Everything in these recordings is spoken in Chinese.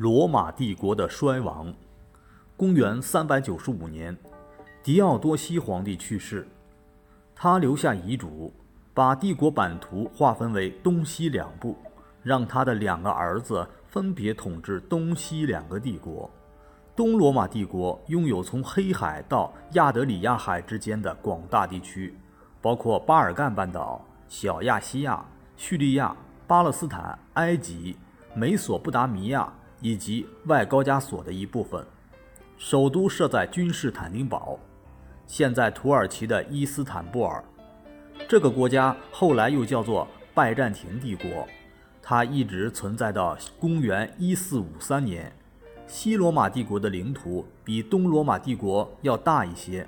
罗马帝国的衰亡。公元三百九十五年，狄奥多西皇帝去世，他留下遗嘱，把帝国版图划分为东西两部，让他的两个儿子分别统治东西两个帝国。东罗马帝国拥有从黑海到亚得里亚海之间的广大地区，包括巴尔干半岛、小亚细亚、叙利亚、巴勒斯坦、埃及、美索不达米亚。以及外高加索的一部分，首都设在君士坦丁堡，现在土耳其的伊斯坦布尔。这个国家后来又叫做拜占庭帝国，它一直存在到公元一四五三年。西罗马帝国的领土比东罗马帝国要大一些，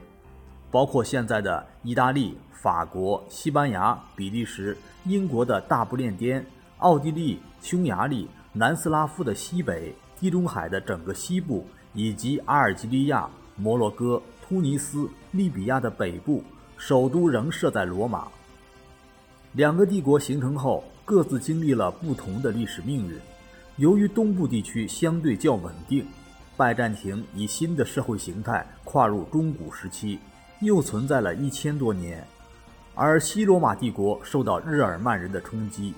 包括现在的意大利、法国、西班牙、比利时、英国的大不列颠、奥地利、匈牙利。南斯拉夫的西北、地中海的整个西部，以及阿尔及利亚、摩洛哥、突尼斯、利比亚的北部，首都仍设在罗马。两个帝国形成后，各自经历了不同的历史命运。由于东部地区相对较稳定，拜占庭以新的社会形态跨入中古时期，又存在了一千多年，而西罗马帝国受到日耳曼人的冲击。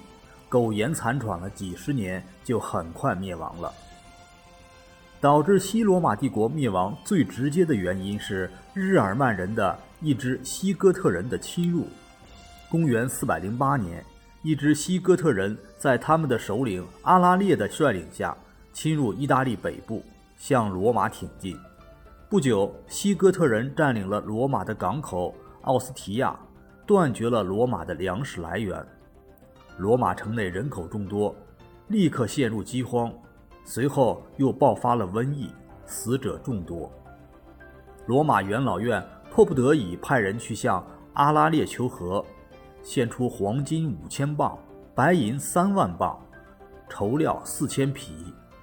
苟延残喘了几十年，就很快灭亡了。导致西罗马帝国灭亡最直接的原因是日耳曼人的一支西哥特人的侵入。公元408年，一支西哥特人在他们的首领阿拉列的率领下，侵入意大利北部，向罗马挺进。不久，西哥特人占领了罗马的港口奥斯提亚，断绝了罗马的粮食来源。罗马城内人口众多，立刻陷入饥荒，随后又爆发了瘟疫，死者众多。罗马元老院迫不得已派人去向阿拉列求和，献出黄金五千磅、白银三万磅、绸料四千匹、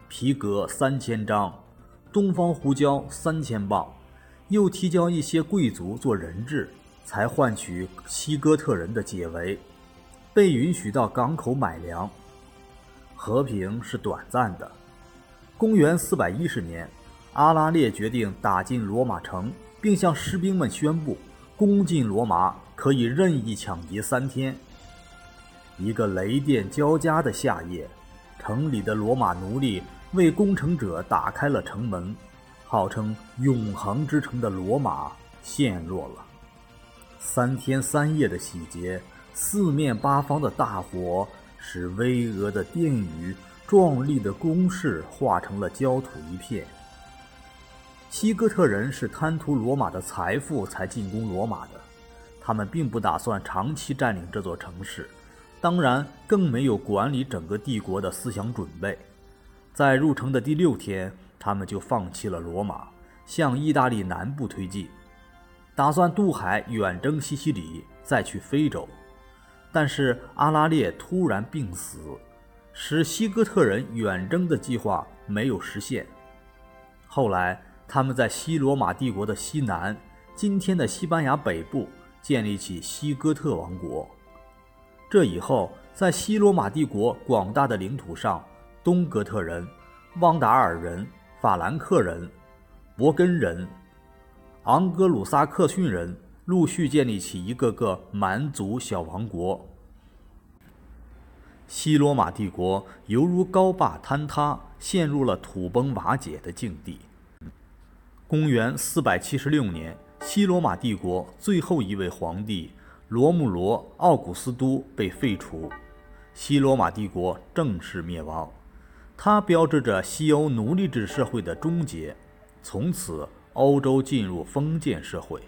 皮革三千张、东方胡椒三千磅，又提交一些贵族做人质，才换取西哥特人的解围。被允许到港口买粮。和平是短暂的。公元410年，阿拉列决定打进罗马城，并向士兵们宣布，攻进罗马可以任意抢劫三天。一个雷电交加的夏夜，城里的罗马奴隶为攻城者打开了城门，号称永恒之城的罗马陷落了。三天三夜的洗劫。四面八方的大火使巍峨的殿宇、壮丽的宫室化成了焦土一片。西哥特人是贪图罗马的财富才进攻罗马的，他们并不打算长期占领这座城市，当然更没有管理整个帝国的思想准备。在入城的第六天，他们就放弃了罗马，向意大利南部推进，打算渡海远征西西里，再去非洲。但是阿拉列突然病死，使西哥特人远征的计划没有实现。后来，他们在西罗马帝国的西南，今天的西班牙北部，建立起西哥特王国。这以后，在西罗马帝国广大的领土上，东哥特人、汪达尔人、法兰克人、勃根人、昂格鲁撒克逊人。陆续建立起一个个蛮族小王国，西罗马帝国犹如高坝坍塌，陷入了土崩瓦解的境地。公元476年，西罗马帝国最后一位皇帝罗穆罗·奥古斯都被废除，西罗马帝国正式灭亡。它标志着西欧奴隶制社会的终结，从此欧洲进入封建社会。